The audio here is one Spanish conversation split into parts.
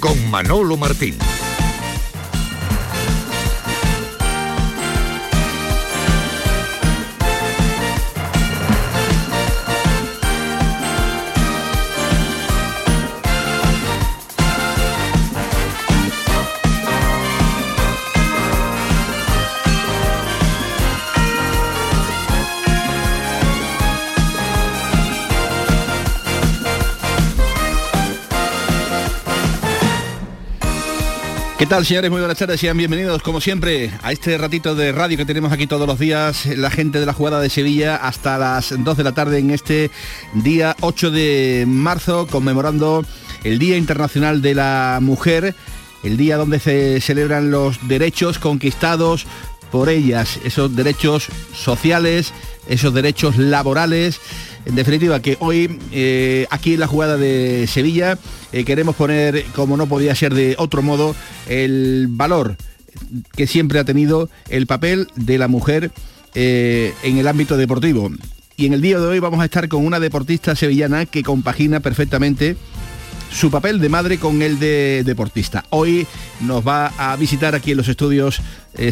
Con Manolo Martín. ¿Qué tal, señores? Muy buenas tardes, sean bienvenidos, como siempre, a este ratito de radio que tenemos aquí todos los días, la gente de la jugada de Sevilla, hasta las 2 de la tarde en este día 8 de marzo, conmemorando el Día Internacional de la Mujer, el día donde se celebran los derechos conquistados por ellas, esos derechos sociales, esos derechos laborales, en definitiva, que hoy eh, aquí en la jugada de Sevilla eh, queremos poner, como no podía ser de otro modo, el valor que siempre ha tenido el papel de la mujer eh, en el ámbito deportivo. Y en el día de hoy vamos a estar con una deportista sevillana que compagina perfectamente su papel de madre con el de deportista. Hoy nos va a visitar aquí en los estudios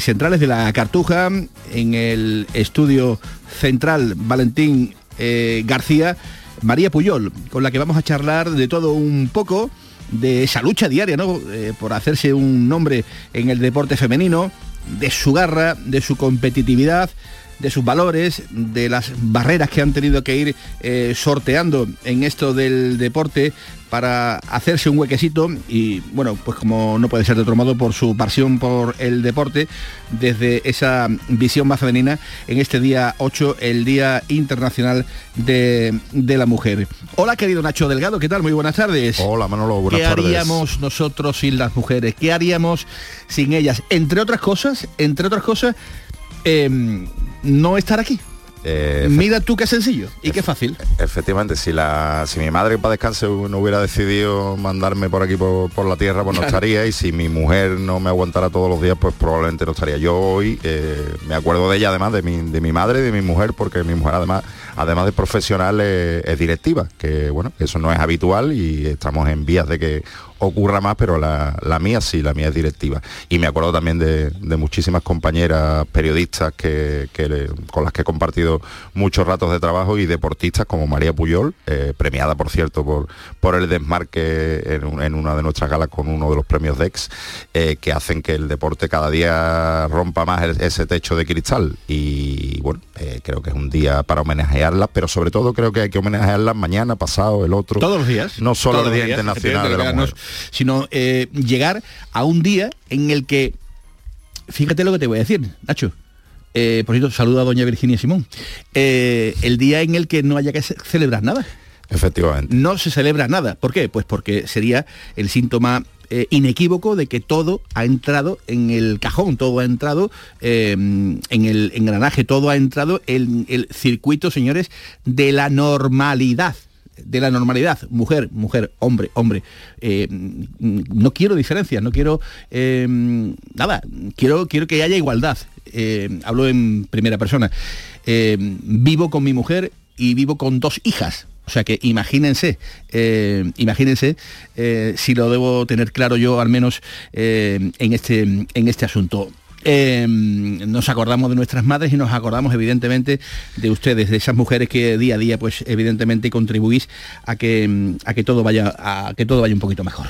centrales de la Cartuja, en el estudio central Valentín eh, García, María Puyol, con la que vamos a charlar de todo un poco de esa lucha diaria, ¿no? Eh, por hacerse un nombre en el deporte femenino, de su garra, de su competitividad, de sus valores, de las barreras que han tenido que ir eh, sorteando en esto del deporte para hacerse un huequecito y bueno, pues como no puede ser de otro modo por su pasión por el deporte desde esa visión más femenina en este día 8, el Día Internacional de, la Mujer. Hola querido Nacho Delgado, ¿qué tal? Muy buenas tardes. Hola Manolo, buenas tardes. ¿Qué haríamos nosotros sin las mujeres? ¿Qué haríamos sin ellas? Entre otras cosas, entre otras cosas, em, no estar aquí. Eh, Mira tú qué sencillo y qué fácil. Efectivamente, si la si mi madre para descanse no hubiera decidido mandarme por aquí por, la tierra, pues no estaría. Y si mi mujer no me aguantara todos los días, pues probablemente no estaría. Yo hoy eh, me acuerdo de ella además, de mi, de mi madre y de mi mujer, porque mi mujer además, además de profesional es directiva, que bueno, eso no es habitual y estamos en vías de que ocurra más, pero la, mía sí, la mía es directiva. Y me acuerdo también de, muchísimas compañeras periodistas que, con las que he compartido muchos ratos de trabajo y deportistas como María Puyol, eh, premiada por cierto por, por el desmarque en, una de nuestras galas con uno de los premios DEX, eh, que hacen que el deporte cada día rompa más ese techo de cristal. Y bueno, eh, creo que es un día para homenajearlas, pero sobre todo creo que hay que homenajearlas mañana, pasado, el otro. Todos los días. No solo el Día Internacional de la Mujer sino eh, llegar a un día en el que, fíjate lo que te voy a decir, Nacho, eh, por cierto, saludo a doña Virginia Simón, eh, el día en el que no haya que celebrar nada. Efectivamente. No se celebra nada. ¿Por qué? Pues porque sería el síntoma inequívoco de que todo ha entrado en el cajón, todo ha entrado en el engranaje, todo ha entrado en el circuito, señores, de la normalidad de la normalidad, mujer, mujer, hombre, hombre. Eh, no quiero diferencias, no quiero eh, nada, quiero, quiero que haya igualdad. Eh, hablo en primera persona. vivo con mi mujer y vivo con dos hijas. O sea que imagínense, imagínense si lo debo tener claro yo al menos en, este, en este asunto. Em, nos acordamos de nuestras madres y nos acordamos evidentemente de ustedes, de esas mujeres que día a día pues evidentemente contribuís a que, a que todo vaya a que todo vaya un poquito mejor.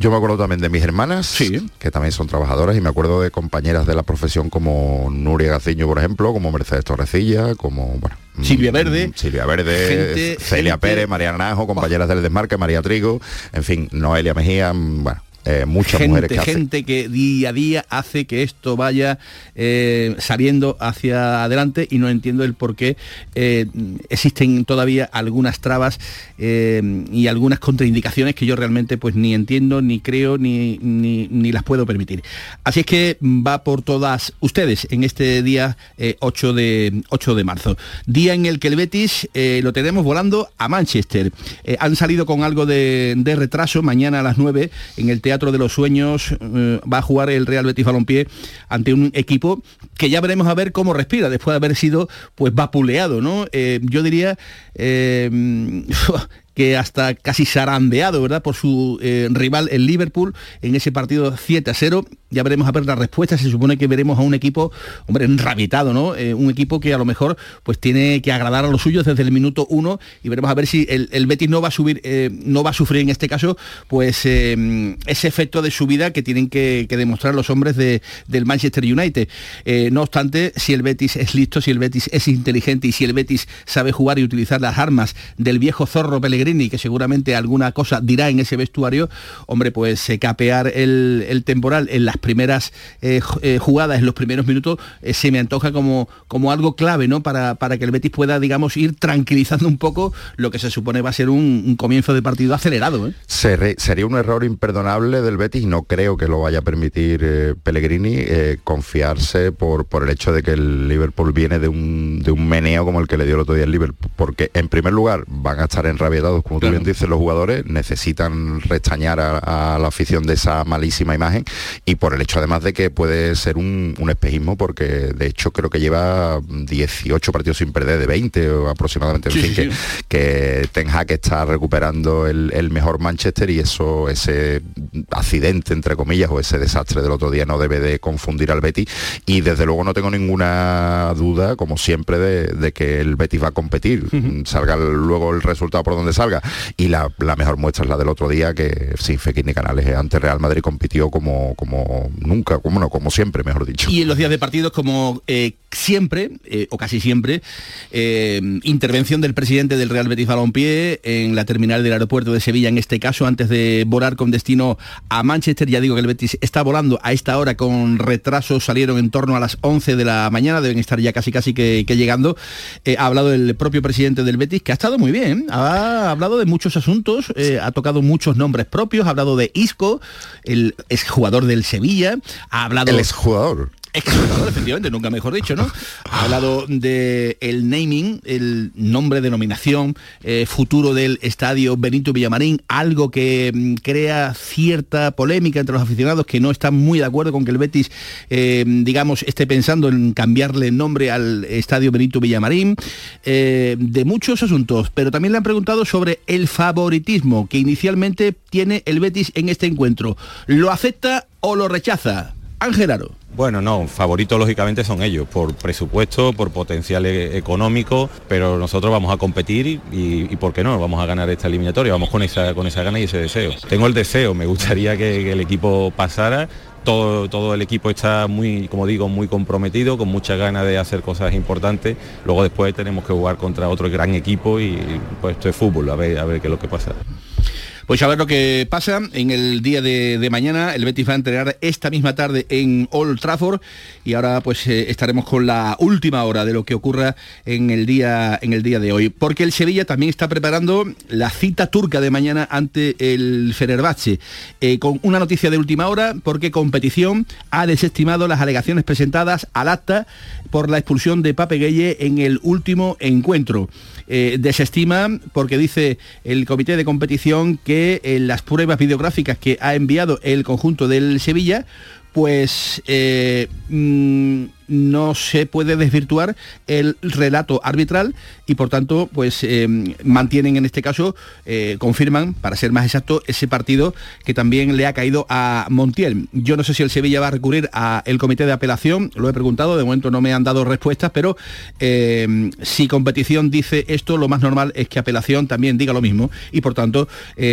Yo me acuerdo también de mis hermanas, que también son trabajadoras, y me acuerdo de compañeras de la profesión como Nuria Gaciño, por ejemplo, como Mercedes Torrecilla, como, bueno... Silvia Verde. Mm, Silvia Verde, Celia Pérez, María Najo, compañeras del Desmarque, María Trigo, en fin, Noelia Mejía, mm, bueno, eh, muchas gente, mujeres que gente que día a día hace que esto vaya eh, saliendo hacia adelante y no entiendo el por qué eh, existen todavía algunas trabas y algunas contraindicaciones que yo realmente pues ni entiendo ni creo ni, ni, las puedo permitir. Así es que va por todas ustedes en este día 8 de 8 de marzo. Día en el que el Betis lo tenemos volando a Manchester. Han salido con algo de, de retraso mañana a las 9 en el Teatro de los Sueños eh, va a jugar el Real Betis Balompié ante un equipo que ya veremos a ver cómo respira después de haber sido pues vapuleado, ¿no? Eh, yo diría eh, que hasta casi zarandeado, ¿verdad? Por su rival el Liverpool en ese partido 7 a 0. Ya veremos a ver la respuesta. Se supone que veremos a un equipo, hombre, enrabitado, ¿no? Eh, un equipo que a lo mejor pues tiene que agradar a los suyos desde el minuto 1 y veremos a ver si el, Betis no va a subir, eh, no va a sufrir en este caso, pues ese efecto de subida que tienen que, demostrar los hombres de, del Manchester United. no obstante, si el Betis es listo, si el Betis es inteligente y si el Betis sabe jugar y utilizar las armas del viejo zorro Pellegrini, que seguramente alguna cosa dirá en ese vestuario, hombre, pues eh, capear el, temporal en las primeras eh, eh, jugadas, en los primeros minutos, se me antoja como, como algo clave, ¿no? Para, para que el Betis pueda, digamos, ir tranquilizando un poco lo que se supone va a ser un, comienzo de partido acelerado. sería un error imperdonable del Betis, no creo que lo vaya a permitir Pellegrini confiarse por, por el hecho de que el Liverpool viene de un, de un meneo como el que le dio el otro día el Liverpool, porque en primer lugar van a estar enrabietados como tú bien dices, los jugadores necesitan restañar a, la afición de esa malísima imagen y por el hecho además de que puede ser un, espejismo porque de hecho creo que lleva 18 partidos sin perder de 20 o aproximadamente, en fin, que, que, Ten Hag está recuperando el, mejor Manchester y eso, ese accidente entre comillas o ese desastre del otro día no debe de confundir al Betis. Y desde luego no tengo ninguna duda, como siempre, de, que el Betis va a competir, salga luego el resultado por donde salga. Y la, mejor muestra es la del otro día, que sin Fekir ni Canales ante Real Madrid compitió como, como nunca, como, no, como siempre, mejor dicho. Y en los días de partidos, como eh, siempre, eh, o casi siempre, eh, intervención del presidente del Real Betis Balompié en la terminal del aeropuerto de Sevilla, en este caso, antes de volar con destino a Manchester. Ya digo que el Betis está volando a esta hora con retraso, salieron en torno a las 11 de la mañana, deben estar ya casi casi que, llegando. ha hablado el propio presidente del Betis, que ha estado muy bien, ha hablado de muchos asuntos, eh, ha tocado muchos nombres propios, ha hablado de Isco, el exjugador del Sevilla, ha hablado... El exjugador efectivamente, nunca mejor dicho, ¿no? Ha hablado de naming, el nombre, denominación, eh, futuro del estadio Benito Villamarín, algo que mm, crea cierta polémica entre los aficionados que no están muy de acuerdo con que el Betis, eh, digamos, esté pensando en cambiarle el nombre al estadio Benito Villamarín, eh, de muchos asuntos, pero también le han preguntado sobre el favoritismo que inicialmente tiene el Betis en este encuentro. ¿Lo acepta o lo rechaza? Ángel Aro. Bueno, no, favoritos lógicamente son ellos, por presupuesto, por potencial e-, económico, pero nosotros vamos a competir y, ¿por qué no? Vamos a ganar esta eliminatoria, vamos con esa, con esa gana y ese deseo. Tengo el deseo, me gustaría que, el equipo pasara, todo, todo, el equipo está muy, como digo, muy comprometido, con muchas ganas de hacer cosas importantes. Luego después tenemos que jugar contra otro gran equipo y pues esto es fútbol, a ver, a ver qué es lo que pasa. Pues a ver lo que pasa en el día de, mañana. El Betis va a entregar esta misma tarde en Old Trafford y ahora pues eh, estaremos con la última hora de lo que ocurra en el día en el día de hoy, porque el Sevilla también está preparando la cita turca de mañana ante el Fenerbahce eh, con una noticia de última hora porque competición ha desestimado las alegaciones presentadas al acta por la expulsión de Pape Gueye en el último encuentro. Eh, desestima porque dice el comité de competición que en las pruebas videográficas que ha enviado el conjunto del Sevilla pues eh, mm, no se puede desvirtuar el relato arbitral y por tanto pues eh, mantienen en este caso, eh, confirman, para ser más exacto, ese partido que también le ha caído a Montiel. Yo no sé si el Sevilla va a recurrir al comité de apelación, lo he preguntado, de momento no me han dado respuestas, pero si competición dice esto, lo más normal es que apelación también diga lo mismo y por tanto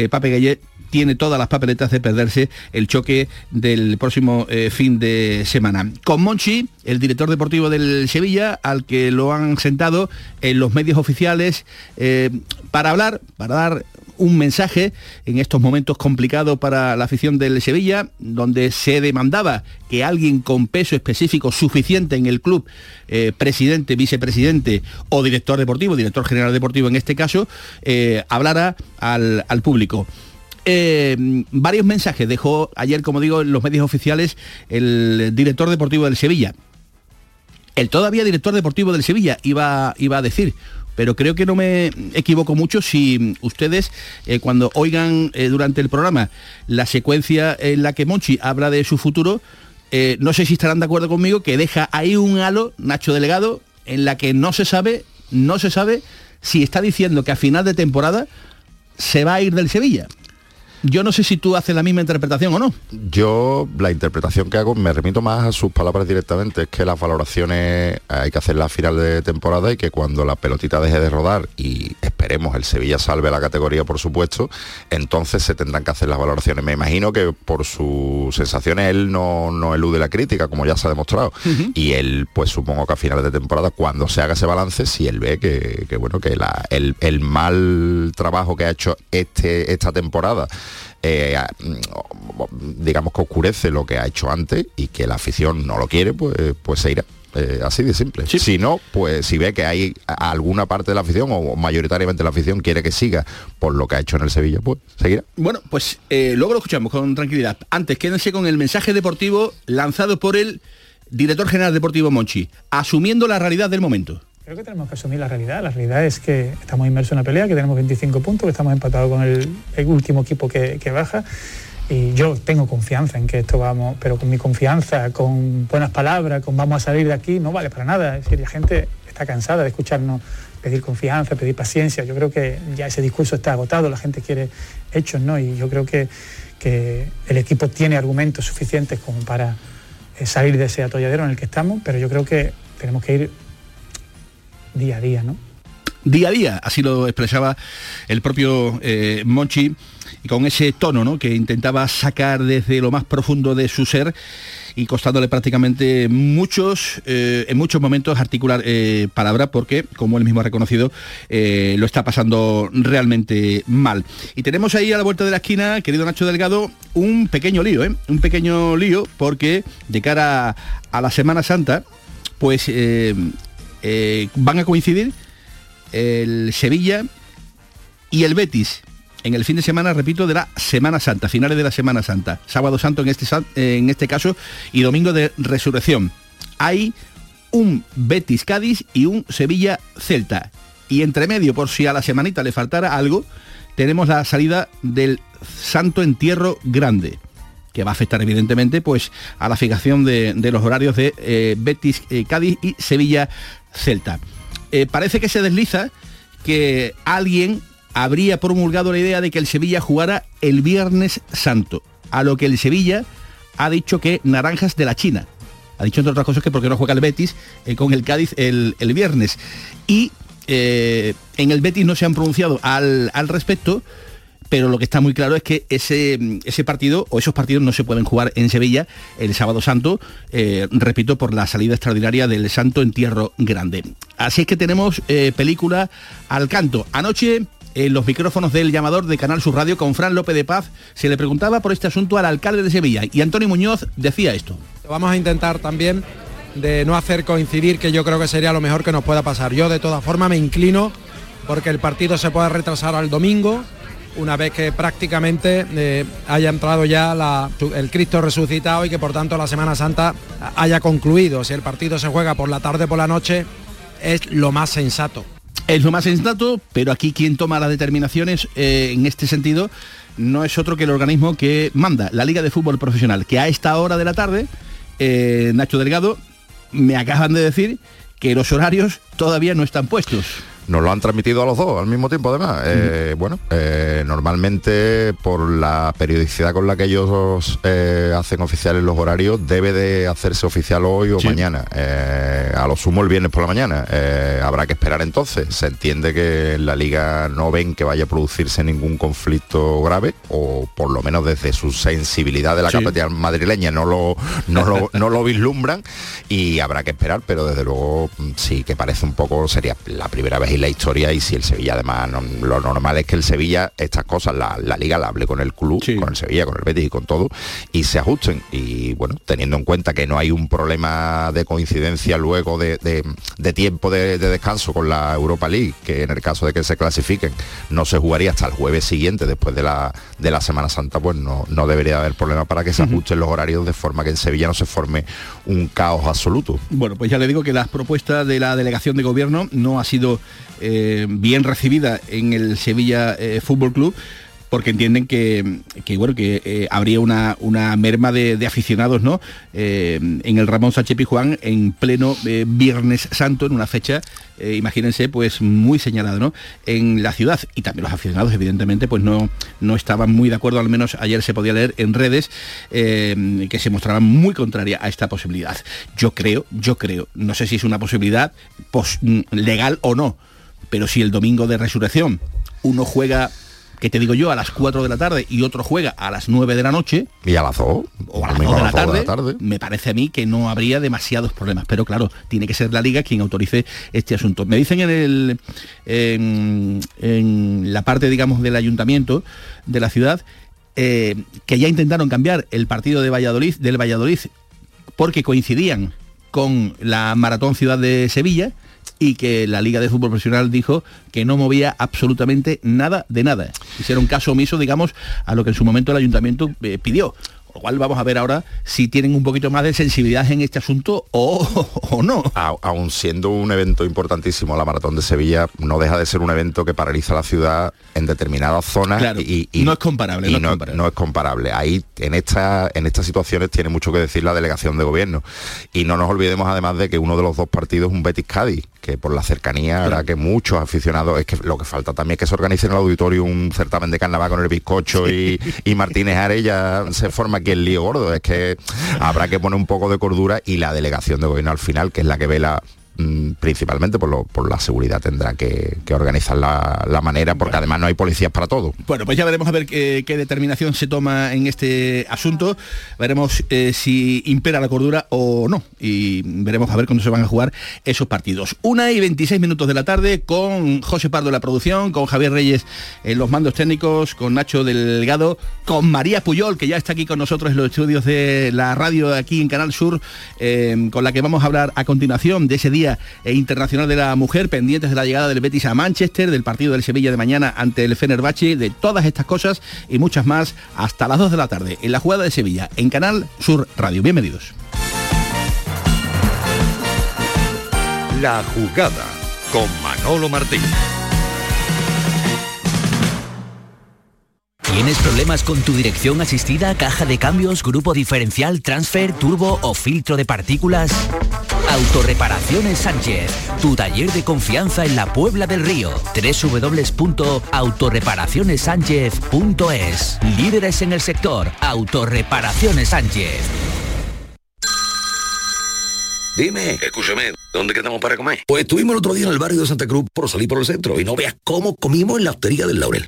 Pape Gueye tiene todas las papeletas de perderse el choque del próximo eh, fin de semana. Con Monchi, el director deportivo del Sevilla, al que lo han sentado en los medios oficiales eh, para hablar, para dar un mensaje en estos momentos complicados para la afición del Sevilla, donde se demandaba que alguien con peso específico suficiente en el club, eh, presidente, vicepresidente o director deportivo, director general deportivo en este caso, hablara al, al público. Eh, varios mensajes dejó ayer, como digo, en los medios oficiales el director deportivo del Sevilla. El todavía director deportivo del Sevilla iba, iba a decir, pero creo que no me equivoco mucho si ustedes eh, cuando oigan eh, durante el programa la secuencia en la que Monchi habla de su futuro, no sé si estarán de acuerdo conmigo que deja ahí un halo, Nacho Delegado, en la que no se sabe, no se sabe si está diciendo que a final de temporada se va a ir del Sevilla. Yo no sé si tú haces la misma interpretación o no. Yo la interpretación que hago me remito más a sus palabras directamente, es que las valoraciones hay que hacerlas a final de temporada y que cuando la pelotita deje de rodar y esperemos el Sevilla salve la categoría por supuesto, entonces se tendrán que hacer las valoraciones. Me imagino que por sus sensaciones él no, no elude la crítica, como ya se ha demostrado. Y él, pues supongo que a finales de temporada, cuando se haga ese balance, si él ve que, bueno, que el, el mal trabajo que ha hecho este, esta temporada eh, digamos que oscurece lo que ha hecho antes y que la afición no lo quiere, pues, pues se irá. Eh, así de simple. Si no, pues si ve que hay alguna parte de la afición o mayoritariamente la afición quiere que siga por lo que ha hecho en el Sevilla, pues seguirá. Bueno, pues eh, luego lo escuchamos con tranquilidad. Antes, quédense con el mensaje deportivo lanzado por el director general deportivo Monchi, asumiendo la realidad del momento. Creo que tenemos que asumir la realidad. La realidad es que estamos inmersos en una pelea, que tenemos 25 puntos, que estamos empatados con el, último equipo que, baja. Y yo tengo confianza en que esto vamos, pero con mi confianza, con buenas palabras, con vamos a salir de aquí, no vale para nada. Es decir, la gente está cansada de escucharnos pedir confianza, pedir paciencia. Yo creo que ya ese discurso está agotado, la gente quiere hechos, ¿no? Y yo creo que, que el equipo tiene argumentos suficientes como para eh, salir de ese atolladero en el que estamos, pero yo creo que tenemos que ir día a día, ¿no? Día a día, así lo expresaba el propio eh, Monchi, y con ese tono ¿no? que intentaba sacar desde lo más profundo de su ser y costándole prácticamente muchos, eh, en muchos momentos articular eh, palabra porque, como él mismo ha reconocido, lo está pasando realmente mal. Y tenemos ahí a la vuelta de la esquina, querido Nacho Delgado, un pequeño lío, un pequeño lío porque de cara a la Semana Santa, pues eh, van a coincidir el Sevilla y el Betis en el fin de semana, repito, de la Semana Santa, finales de la Semana Santa, sábado santo en este, en este caso y domingo de resurrección. Hay un Betis Cádiz y un Sevilla Celta. Y entre medio, por si a la semanita le faltara algo, tenemos la salida del Santo Entierro Grande que va a afectar evidentemente pues a la fijación de, los horarios de eh, Betis eh, Cádiz y Sevilla Celta. Eh, parece que se desliza que alguien habría promulgado la idea de que el Sevilla jugara el Viernes Santo, a lo que el Sevilla ha dicho que naranjas de la China. Ha dicho entre otras cosas que porque no juega el Betis eh, con el Cádiz el, viernes. Y eh, en el Betis no se han pronunciado al, al respecto, pero lo que está muy claro es que ese, ese partido o esos partidos no se pueden jugar en Sevilla el sábado santo, eh, repito, por la salida extraordinaria del Santo Entierro Grande. Así es que tenemos eh, película al canto. Anoche en los micrófonos del llamador de Canal Sur Radio con Fran López de Paz se le preguntaba por este asunto al alcalde de Sevilla y Antonio Muñoz decía esto. Vamos a intentar también de no hacer coincidir, que yo creo que sería lo mejor que nos pueda pasar. Yo de todas formas me inclino porque el partido se pueda retrasar al domingo, una vez que prácticamente eh, haya entrado ya el Cristo resucitado y que por tanto la Semana Santa haya concluido. Si el partido se juega por la tarde por la noche, es lo más sensato. Es lo más sensato, pero aquí quien toma las determinaciones eh, en este sentido no es otro que el organismo que manda, la Liga de Fútbol Profesional, que a esta hora de la tarde, eh, Nacho Delgado, me acaban de decir que los horarios todavía no están puestos. Nos lo han transmitido a los dos al mismo tiempo, además. Eh, bueno, eh, normalmente por la periodicidad con la que ellos eh, hacen oficiales los horarios, debe de hacerse oficial hoy o mañana. a lo sumo el viernes por la mañana. habrá que esperar entonces. Se entiende que la liga no ven que vaya a producirse ningún conflicto grave, o por lo menos desde su sensibilidad de la capital madrileña no lo, no lo, no lo vislumbran y habrá que esperar, pero desde luego mm, sí que parece un poco, sería la primera vez la historia y si el Sevilla además lo normal es que el Sevilla estas cosas la, liga la hable con el club con el Sevilla con el Betis y con todo y se ajusten. Y bueno teniendo en cuenta que no hay un problema de coincidencia luego de, tiempo de, descanso con la Europa League que en el caso de que se clasifiquen no se jugaría hasta el jueves siguiente después de la de la Semana Santa pues no, no debería haber problema para que se ajusten los horarios de forma que en Sevilla no se forme un caos absoluto. Bueno pues ya le digo que las propuestas de la delegación de gobierno no ha sido eh, bien recibida en el Sevilla eh, Fútbol Club porque entienden que, bueno, que eh, habría una, una merma de, aficionados, ¿no? Eh, en el Ramón Sánchez Pijuán en pleno Viernes Santo, en una fecha, imagínense, pues muy señalada, ¿no? En la ciudad. Y también los aficionados, evidentemente, pues no, no estaban muy de acuerdo, al menos ayer se podía leer en redes, que se mostraban muy contraria a esta posibilidad. Yo creo, yo creo, no sé si es una posibilidad pues, legal o no, pero si el domingo de resurrección uno juega que te digo yo, a las 4 de la tarde y otro juega a las 9 de la noche. Y a las 2. O a las 2 de, la tarde, Me parece a mí que no habría demasiados problemas. Pero claro, tiene que ser la liga quien autorice este asunto. Me dicen en, el, en, la parte, digamos, del ayuntamiento de la ciudad eh, que ya intentaron cambiar el partido de Valladolid, del Valladolid porque coincidían con la Maratón Ciudad de Sevilla y que la Liga de Fútbol Profesional dijo que no movía absolutamente nada de nada. Hicieron caso omiso, digamos, a lo que en su momento el ayuntamiento eh, pidió lo cual vamos a ver ahora si tienen un poquito más de sensibilidad en este asunto o, no. aún siendo un evento importantísimo, la Maratón de Sevilla no deja de ser un evento que paraliza la ciudad en determinadas zonas y, no es comparable. no, es comparable. Ahí en, esta, en estas situaciones tiene mucho que decir la delegación de gobierno. Y no nos olvidemos además de que uno de los dos partidos es un Betis Cádiz, que por la cercanía hará que muchos aficionados, es que lo que falta también es que se organice en el auditorio un certamen de carnaval con el bizcocho y, y Martínez Arella se forma aquí el lío gordo, es que habrá que poner un poco de cordura y la delegación de gobierno al final, que es la que vela principalmente por, lo, por, la seguridad tendrá que, organizar la, manera, porque además no hay policías para todo. Bueno, pues ya veremos a ver qué, determinación se toma en este asunto, veremos eh, si impera la cordura o no, y veremos a ver cuándo se van a jugar esos partidos. Una y 26 minutos de la tarde con José Pardo en la producción, con Javier Reyes en los mandos técnicos, con Nacho Delgado, con María Puyol, que ya está aquí con nosotros en los estudios de la radio aquí en Canal Sur, eh, con la que vamos a hablar a continuación de ese día e Internacional de la Mujer, pendientes de la llegada del Betis a Manchester, del partido del Sevilla de mañana ante el Fenerbahce, de todas estas cosas y muchas más hasta las 2 de la tarde en la jugada de Sevilla en Canal Sur Radio. Bienvenidos. La jugada con Manolo Martín. ¿Tienes problemas con tu dirección asistida, caja de cambios, grupo diferencial, transfer, turbo o filtro de partículas? Autorreparaciones Sánchez, tu taller de confianza en la Puebla del Río. www.autorreparacionessánchez.es. Líderes en el sector, Autorreparaciones Sánchez. Dime, escúchame, ¿dónde quedamos para comer? Pues estuvimos el otro día en el barrio de Santa Cruz por salir por el centro y no veas cómo comimos en la hostería del Laurel.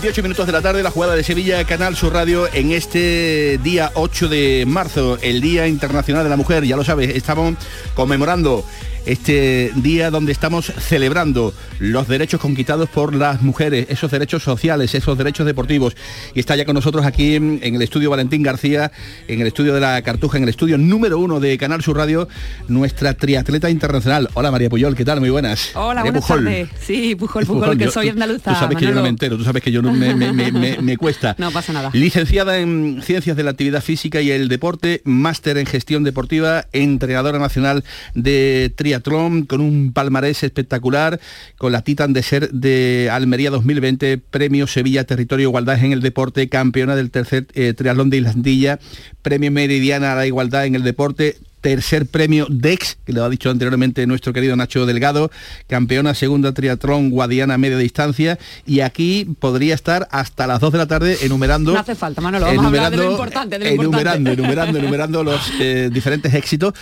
28 minutos de la tarde, la jugada de Sevilla, Canal Sur Radio, en este día 8 de marzo, el Día Internacional de la Mujer. Ya lo sabes, estamos conmemorando este día donde estamos celebrando los derechos conquistados por las mujeres, esos derechos sociales, esos derechos deportivos. Y está ya con nosotros aquí en, el estudio Valentín García, en el estudio de la Cartuja, en el estudio número uno de Canal Sur Radio, nuestra triatleta internacional. Hola María Puyol, ¿qué tal? Muy buenas. Hola, buenas tardes. Sí, Pujol, Pujol, que soy andaluza. Tú sabes que yo no me entero, tú sabes que yo no me, cuesta. No pasa nada. Licenciada en Ciencias de la Actividad Física y el Deporte, máster en Gestión Deportiva, entrenadora nacional de triatlón triatlón con un palmarés espectacular, con la Titan de Ser de Almería 2020, Premio Sevilla Territorio Igualdad en el Deporte, campeona del tercer eh, triatlón de Islandilla, Premio Meridiana a la Igualdad en el Deporte, tercer premio DEX, que lo ha dicho anteriormente nuestro querido Nacho Delgado, campeona segunda triatlón guadiana media distancia, y aquí podría estar hasta las 2 de la tarde enumerando... No hace falta, Manolo, vamos a hablar de lo importante, de lo enumerando, importante. enumerando, enumerando los eh, diferentes éxitos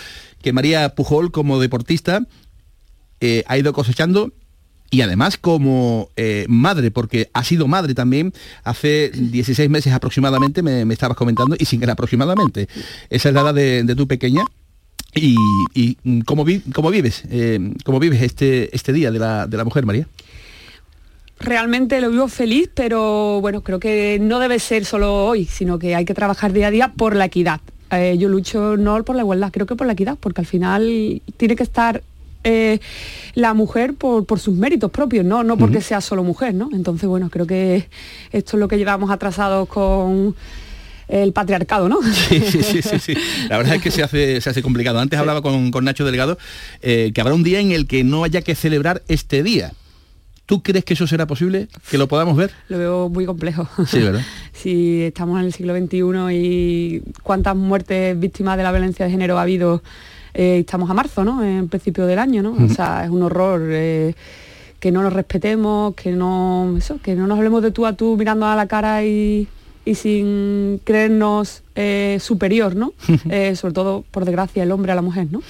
que María Pujol como deportista eh, ha ido cosechando y además como eh, madre, porque ha sido madre también hace 16 meses aproximadamente, me, me estabas comentando, y sin que aproximadamente. Esa es la edad de, de tu pequeña. Y, y, mm, ¿cómo, vi- cómo vives, eh, cómo vives este, este día de la, de la mujer, María? Realmente lo vivo feliz, pero bueno, creo que no debe ser solo hoy, sino que hay que trabajar día a día por la equidad. Eh, yo lucho no por la igualdad, creo que por la equidad, porque al final tiene que estar eh, la mujer por, por sus méritos propios, no, no porque sea solo mujer, ¿no? Entonces, bueno, creo que esto es lo que llevamos atrasados con el patriarcado, ¿no? Sí, sí, sí, sí, sí. La verdad es que se hace, se hace complicado. Antes hablaba con, con Nacho Delgado eh, que habrá un día en el que no haya que celebrar este día. ¿Tú crees que eso será posible? ¿Que lo podamos ver? Lo veo muy complejo. Sí, ¿verdad? si estamos en el siglo XXI y cuántas muertes víctimas de la violencia de género ha habido, eh, estamos a marzo, ¿no? En principio del año, ¿no? O sea, es un horror eh, que no nos respetemos, que no, eso, que no nos hablemos de tú a tú mirando a la cara y, y sin creernos eh, superior, ¿no? Eh, sobre todo, por desgracia, el hombre a la mujer, ¿no?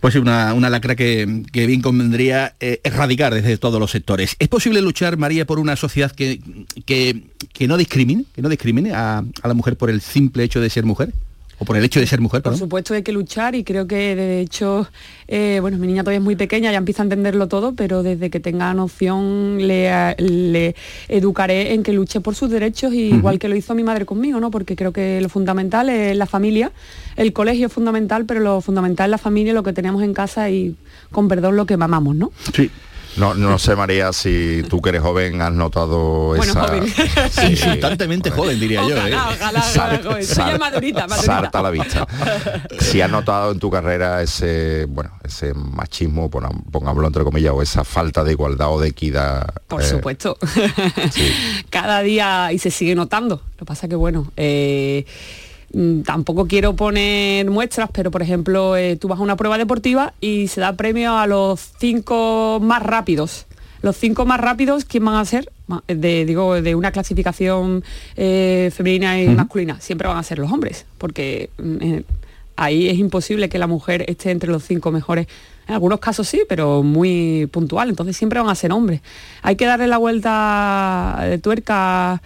Pues sí, una, una lacra que, que bien convendría eh, erradicar desde todos los sectores. ¿Es posible luchar, María, por una sociedad que, que, que no discrimine, que no discrimine a, a la mujer por el simple hecho de ser mujer? O por el hecho de ser mujer, Por perdón. supuesto hay que luchar y creo que de hecho, eh, bueno, mi niña todavía es muy pequeña, ya empieza a entenderlo todo, pero desde que tenga noción le, le educaré en que luche por sus derechos, y igual que lo hizo mi madre conmigo, ¿no? Porque creo que lo fundamental es la familia, el colegio es fundamental, pero lo fundamental es la familia, lo que tenemos en casa y con perdón lo que mamamos, ¿no? Sí. No, no sé, María, si tú que eres joven has notado Bueno, esa... joven. Sí, Insultantemente joven, diría yo. ¿eh? Ojalá, joven. Madurita, madurita. A la vista. Si has notado en tu carrera ese, bueno, ese machismo, pongámoslo entre comillas, o esa falta de igualdad o de equidad. Por eh, supuesto. Cada día y se sigue notando. Lo que pasa que bueno, eh, tampoco quiero poner muestras, pero por ejemplo, eh, tú vas a una prueba deportiva y se da premio a los cinco más rápidos. Los cinco más rápidos, ¿quién van a ser? Ma- De, digo, de una clasificación eh, femenina y masculina. Siempre van a ser los hombres, porque mm, eh, ahí es imposible que la mujer esté entre los cinco mejores. En algunos casos sí, pero muy puntual, entonces siempre van a ser hombres. Hay que darle la vuelta de tuerca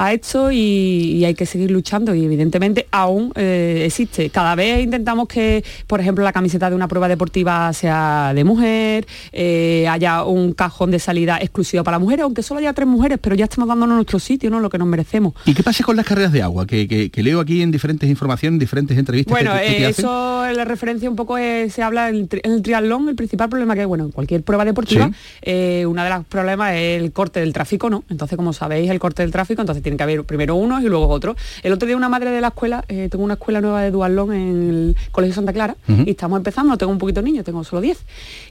a esto y, y hay que seguir luchando y evidentemente aún eh, existe. Cada vez intentamos que, por ejemplo, la camiseta de una prueba deportiva sea de mujer, eh, haya un cajón de salida exclusivo para mujeres, aunque solo haya tres mujeres, pero ya estamos dándonos nuestro sitio, ¿no? Lo que nos merecemos. ¿Y qué pasa con las carreras de agua? Que, que- que leo aquí en diferentes informaciones, en diferentes entrevistas. Bueno, que, eh, eso la referencia un poco es- se habla en el, tri- en el triatlón, el principal problema que bueno, en cualquier prueba deportiva, Sí. eh, uno de los problemas es el corte del tráfico, ¿no? Entonces, como sabéis, el corte del tráfico, entonces tiene que haber primero unos y luego otros. El otro día una madre de la escuela, eh, tengo una escuela nueva de duatlón en el Colegio Santa Clara y estamos empezando, no tengo un poquito niño, tengo solo 10.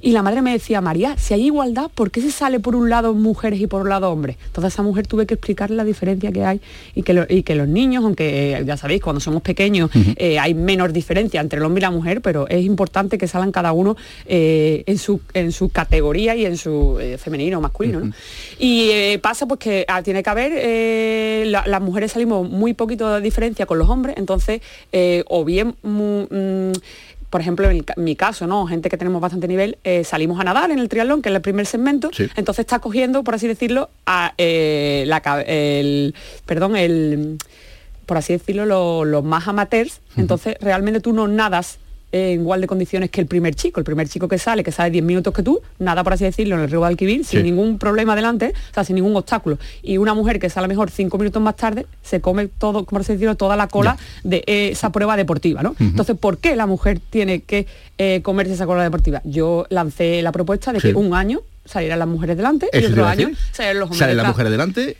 Y la madre me decía, María, si hay igualdad, ¿por qué se sale por un lado mujeres y por un lado hombres? Entonces a esa mujer tuve que explicarle la diferencia que hay y que, lo- y que los niños, aunque eh, ya sabéis, cuando somos pequeños eh, hay menor diferencia entre el hombre y la mujer, pero es importante que salgan cada uno en, su, en su categoría y en su femenino o masculino. ¿no? Y pasa pues que ah, tiene que haber, eh, la- las mujeres salimos muy poquito de diferencia con los hombres, entonces eh, o bien mu- mm, por ejemplo, en, el mi caso, ¿no? Gente que tenemos bastante nivel, eh, salimos a nadar en el triatlón, que es el primer segmento, Sí. entonces está cogiendo, por así decirlo, a, eh, la, el, perdón, el, por así decirlo, lo- los más amateurs, entonces realmente tú no nadas en igual de condiciones que el primer chico. El primer chico que sale, que sale 10 minutos que tú, nada por así decirlo, en el río Guadalquivir, sin Sí. ningún problema delante, o sea, sin ningún obstáculo. Y una mujer que sale a lo mejor 5 minutos más tarde, se come todo, por así decirlo, toda la cola de esa prueba deportiva, ¿no? Entonces, ¿por qué la mujer tiene que eh, comerse esa cola deportiva? Yo lancé la propuesta de Sí. que un año salieran las mujeres delante y otro año salieran los hombres Salen las mujeres delante.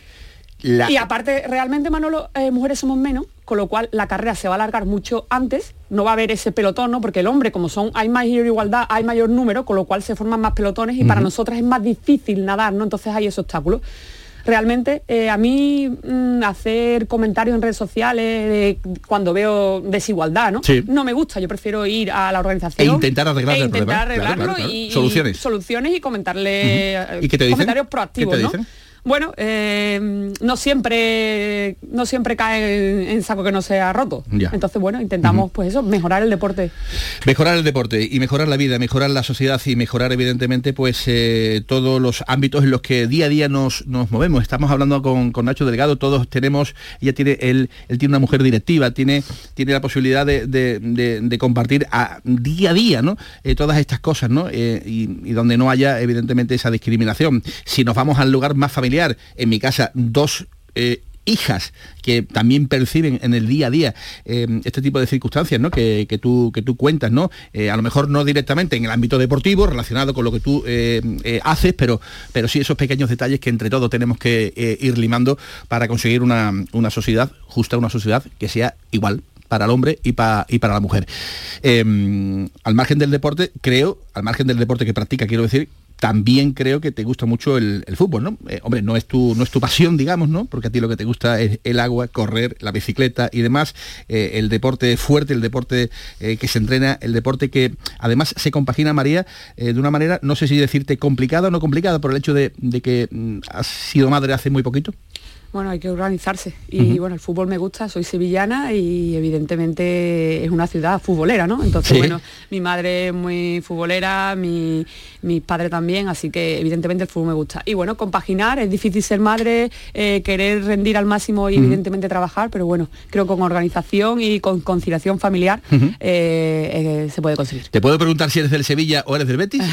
la- Y aparte, realmente, Manolo, eh, mujeres somos menos, con lo cual la carrera se va a alargar mucho antes, no va a haber ese pelotón, ¿no? Porque el hombre, como son, hay mayor igualdad, hay mayor número, con lo cual se forman más pelotones y para nosotras es más difícil nadar, ¿no? Entonces hay ese obstáculo. realmente. Eh, a mí mm, hacer comentarios en redes sociales cuando veo desigualdad, ¿no? No me gusta, yo prefiero ir a la organización. E intentar arreglar e intentar arreglarlo y, soluciones. soluciones y comentarle eh, comentarios proactivos, ¿no? Bueno, eh, no siempre no siempre cae en, saco que no sea roto. Entonces, bueno, intentamos pues eso, mejorar el deporte. Mejorar el deporte y mejorar la vida, mejorar la sociedad y mejorar evidentemente pues eh, todos los ámbitos en los que día a día nos, nos movemos. Estamos hablando con, Nacho Delgado, todos tenemos, ella tiene, él, él tiene una mujer directiva, tiene, tiene la posibilidad de, compartir a, día a día ¿no? Eh, todas estas cosas, ¿no? y donde no haya evidentemente esa discriminación. Si nos vamos al lugar más familiar, en mi casa dos eh, hijas que también perciben en el día a día eh, este tipo de circunstancias ¿no? que, tú, que tú cuentas, ¿no? Eh, a lo mejor no directamente en el ámbito deportivo, relacionado con lo que tú haces, pero, pero sí esos pequeños detalles que entre todos tenemos que ir limando para conseguir una, sociedad justa, una sociedad que sea igual para el hombre y, y para la mujer. al margen del deporte, creo, al margen del deporte que practica, quiero decir, también creo que te gusta mucho el, fútbol, ¿no? Eh, hombre, no es, tu, no es tu pasión, digamos, ¿no? Porque a ti lo que te gusta es el agua, correr, la bicicleta y demás, eh, el deporte fuerte, el deporte eh, que se entrena, el deporte que además se compagina, María, de una manera, no sé si decirte complicada o no complicada, por el hecho de, que mm, has sido madre hace muy poquito bueno, hay que organizarse. Y bueno, el fútbol me gusta, soy sevillana y evidentemente es una ciudad futbolera, ¿no? Entonces, bueno, mi madre es muy futbolera, mi, mi, padre también, así que evidentemente el fútbol me gusta. Y bueno, compaginar, es difícil ser madre, eh, querer rendir al máximo y evidentemente trabajar, pero bueno, creo que con organización y con conciliación familiar eh, eh, se puede conseguir. ¿Te puedo preguntar si eres del Sevilla o eres del Betis?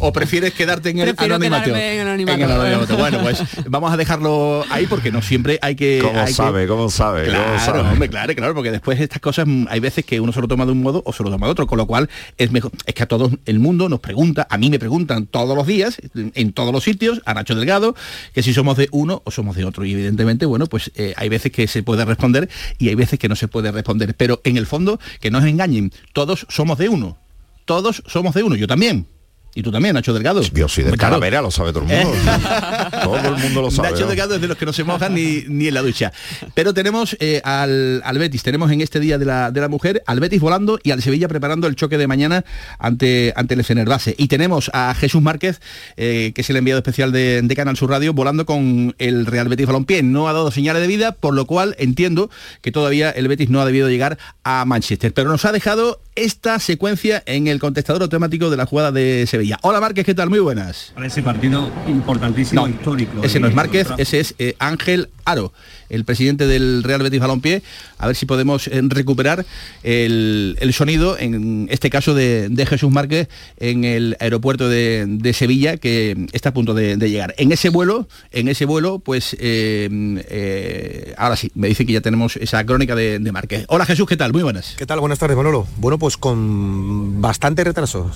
¿O, prefieres quedarte en el anonimato? En el anonimato. Bueno, pues vamos a dejarlo ahí porque no siempre hay que... ¿Cómo sabe? ¿Cómo sabe? Claro, hombre, claro, claro, porque después estas cosas mm, hay veces que uno se lo toma de un modo o se lo toma de otro, con lo cual es mejor, es que a todo el mundo nos pregunta, a mí me preguntan todos los días, en todos los sitios, a Nacho Delgado, que si somos de uno o somos de otro. Y evidentemente, bueno, pues eh, hay veces que se puede responder y hay veces que no se puede responder. Pero en el fondo, que no nos engañen, todos somos de uno. Todos somos de uno, yo también. Y tú también, Nacho Delgado. Yo soy de Calavera, lo sabe todo el mundo. todo el mundo lo sabe. Nacho Delgado es de los que no se mojan ni, ni en la ducha. Pero tenemos eh, al, Betis, tenemos en este Día de la, de la, Mujer al Betis volando y al Sevilla preparando el choque de mañana ante, ante el Fenerbahce. Y tenemos a Jesús Márquez, eh, que es el enviado especial de, Canal Sur Radio, volando con el Real Betis Balompié. No ha dado señales de vida, por lo cual entiendo que todavía el Betis no ha debido llegar a Manchester. Pero nos ha dejado esta secuencia en el contestador automático de la jugada de Sevilla. Hola Márquez, ¿qué tal? Muy buenas. Para ese partido importantísimo, histórico. Ese no es Márquez, ese es eh, Ángel Aro, el presidente del Real Betis Balompié. A ver si podemos eh, recuperar el, sonido, en este caso de, Jesús Márquez, en el aeropuerto de, Sevilla, que está a punto de, llegar. En ese vuelo, en ese vuelo, pues eh, ahora sí, me dice que ya tenemos esa crónica de, Márquez. Hola Jesús, ¿qué tal? Muy buenas. ¿Qué tal? Buenas tardes, Manolo. Bueno, pues con bastante retraso.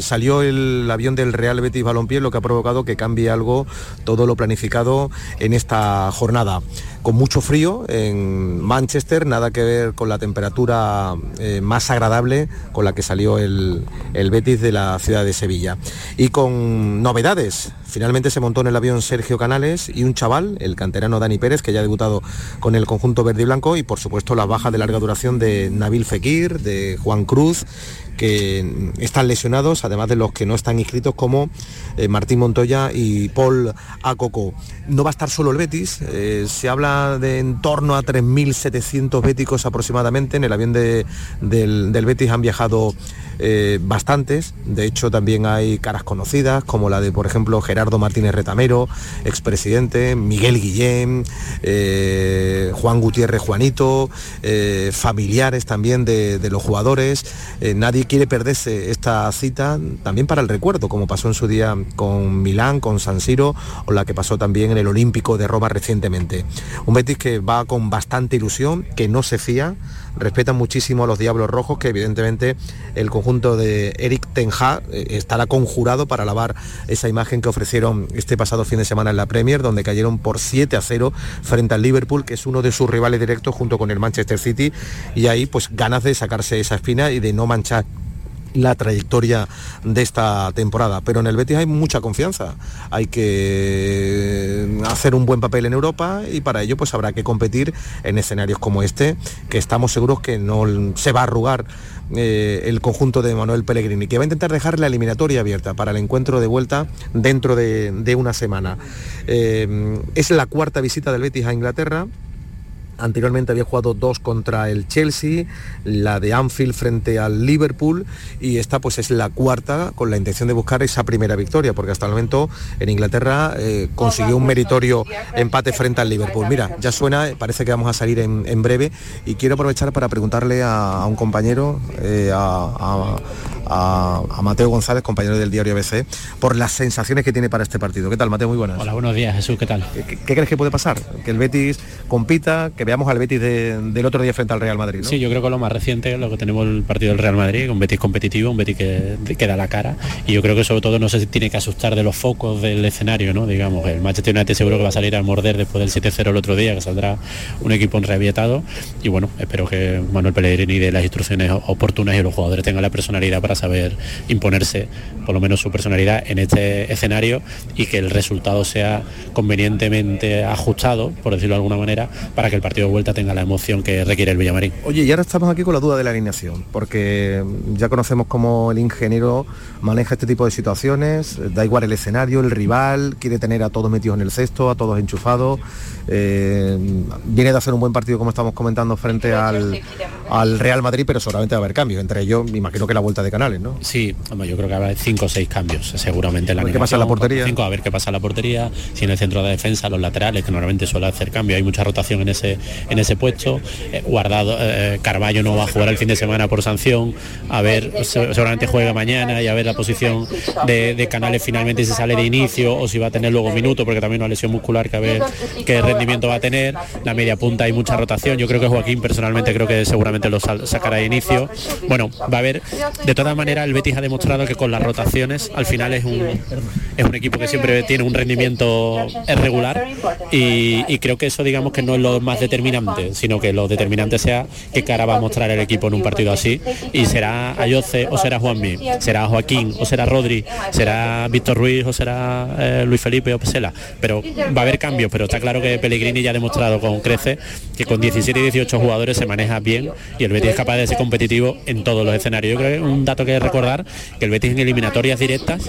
salió el avión del Real Betis Balompié, lo que ha provocado que cambie algo todo lo planificado en esta jornada. Yeah. Con mucho frío en Manchester, nada que ver con la temperatura eh, más agradable con la que salió el, el Betis de la ciudad de Sevilla. Y con novedades, Finalmente se montó en el avión Sergio Canales y un chaval, el canterano Dani Pérez, que ya ha debutado con el conjunto verde y blanco, y por supuesto la baja de larga duración de Nabil Fekir, de Juan Cruz que están lesionados, además de los que no están inscritos como eh, Martín Montoya y Paul Acoco. No va a estar solo el Betis, eh, se habla de en torno a 3.700 béticos aproximadamente, en el avión del, del Betis han viajado eh, bastantes, de hecho también hay caras conocidas como la de por ejemplo Gerardo Martínez Retamero, expresidente, Miguel Guillén, eh, Juan Gutiérrez Juanito, eh, familiares también de, los jugadores. nadie quiere perderse esta cita también para el recuerdo, como pasó en su día con Milán, con San Siro o la que pasó también en el Olímpico de Roma recientemente. Un Betis que va con bastante ilusión, que no se fía respetan muchísimo a los Diablos Rojos, que evidentemente el conjunto de Eric Tenja eh, estará conjurado para lavar esa imagen que ofrecieron este pasado fin de semana en la Premier, donde cayeron por 7 a 0 frente al Liverpool, que es uno de sus rivales directos junto con el Manchester City, y ahí pues ganas de sacarse esa espina y de no manchar la trayectoria de esta temporada. Pero en el Betis hay mucha confianza. Hay que hacer un buen papel en Europa y para ello pues habrá que competir en escenarios como este, que estamos seguros que no se va a arrugar eh, el conjunto de Manuel Pellegrini, que va a intentar dejar la eliminatoria abierta para el encuentro de vuelta dentro de, una semana. Eh, es la cuarta visita del Betis a Inglaterra, Anteriormente había jugado dos contra el Chelsea, la de Anfield frente al Liverpool y esta pues es la cuarta con la intención de buscar esa primera victoria, porque hasta el momento en Inglaterra eh, consiguió un meritorio empate frente al Liverpool. Mira, ya suena, parece que vamos a salir en, breve y quiero aprovechar para preguntarle a, un compañero, eh, a, Mateo González, compañero del diario ABC, por las sensaciones que tiene para este partido. ¿Qué tal, Mateo? Muy buenas. Hola, buenos días, Jesús, ¿qué tal? ¿Qué, qué crees que puede pasar? Que el Betis compita, que veamos al Betis del otro día frente al Real Madrid. Sí, yo creo que lo más reciente, lo que tenemos el partido del Real Madrid, un Betis competitivo, un Betis que, que, da la cara. Y yo creo que sobre todo no se tiene que asustar de los focos del escenario, ¿no? Digamos, el Manchester United seguro que va a salir a morder después del 7-0 el otro día, que saldrá un equipo enrabietado. Y bueno, espero que Manuel Pellegrini dé las instrucciones oportunas y los jugadores tengan la personalidad para saber imponerse, por lo menos su personalidad, en este escenario y que el resultado sea convenientemente ajustado, por decirlo de alguna manera, para que el partido de vuelta tenga la emoción que requiere el Villamarín. Oye, y ahora estamos aquí con la duda de la alineación, porque ya conocemos cómo el ingeniero maneja este tipo de situaciones, da igual el escenario, el rival, quiere tener a todos metidos en el cesto, a todos enchufados, eh, viene de hacer un buen partido como estamos comentando frente al, al Real Madrid, pero seguramente va a haber cambios, entre ellos me imagino que la vuelta de Canales, ¿no? Sí, yo creo que habrá cinco o seis cambios, seguramente. La ¿Qué pasa en la portería? Cinco, a ver qué pasa en la portería, si en el centro de defensa, los laterales, que normalmente suele hacer cambio, hay mucha rotación en ese, en ese puesto. Eh, guardado, eh, Carballo no va a jugar el fin de semana por sanción, a ver, seguramente juega mañana y a ver la posición de, Canales finalmente si sale de inicio o si va a tener luego minutos, porque también una lesión muscular que a ver qué rendimiento va a tener. La media punta hay mucha rotación, yo creo que Joaquín personalmente creo que seguramente lo sacará de inicio. Bueno, va a haber, de todas maneras el Betis ha demostrado que con las rotaciones al final es un, es un equipo que siempre tiene un rendimiento regular y, creo que eso digamos que no es lo más determinante, sino que lo determinante sea qué cara va a mostrar el equipo en un partido así y será Ayoce o será Juanmi, será Joaquín o será Rodri, será Víctor Ruiz o será eh, Luis Felipe o Pesela, pero va a haber cambios, pero está claro que Pellegrini ya ha demostrado con crece que con 17 y 18 jugadores se maneja bien y el Betis es capaz de ser competitivo en todos los escenarios. Yo creo que un dato que recordar que el Betis en eliminatorias directas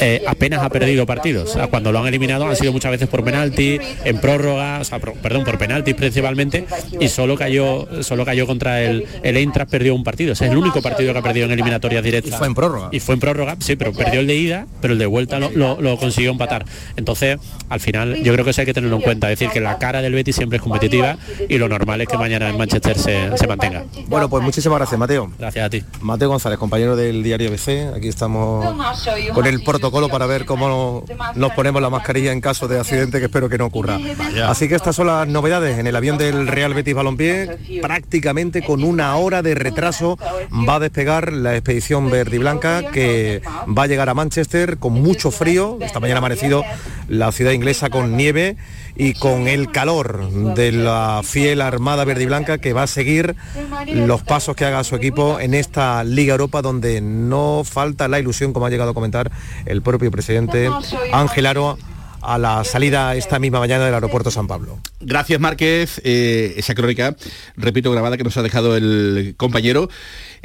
eh, apenas ha perdido partidos. Cuando lo han eliminado han sido muchas veces por penalti, en prórroga, perdón, por penalti principalmente y solo cayó solo cayó contra el, el Eintracht, perdió un partido. Ese es el único partido que ha perdido en eliminatorias directas. Y fue en prórroga. Y fue en prórroga, sí, pero perdió el de ida, pero el de vuelta lo, consiguió empatar. Entonces, al final, yo creo que eso hay que tenerlo en cuenta. Es decir, que la cara del Betis siempre es competitiva y lo normal es que mañana en Manchester se, mantenga. Bueno, pues muchísimas gracias, Mateo. Gracias a ti. Mateo González, compañero del diario ABC. Aquí estamos con el protocolo para ver cómo nos ponemos la mascarilla en caso de accidente, que espero que no ocurra. Así que estas son las novedades en el avión del Real Betis Balompié, prácticamente con una hora de retraso va a despegar la expedición verde y blanca que va a llegar a Manchester con mucho frío. Esta mañana ha amanecido la ciudad inglesa con nieve y con el calor de la fiel Armada Verde y Blanca que va a seguir los pasos que haga su equipo en esta Liga Europa donde no falta la ilusión, como ha llegado a comentar el propio presidente Ángel Aro a la salida esta misma mañana del aeropuerto San Pablo. Gracias Márquez, eh, esa crónica, repito, grabada que nos ha dejado el compañero.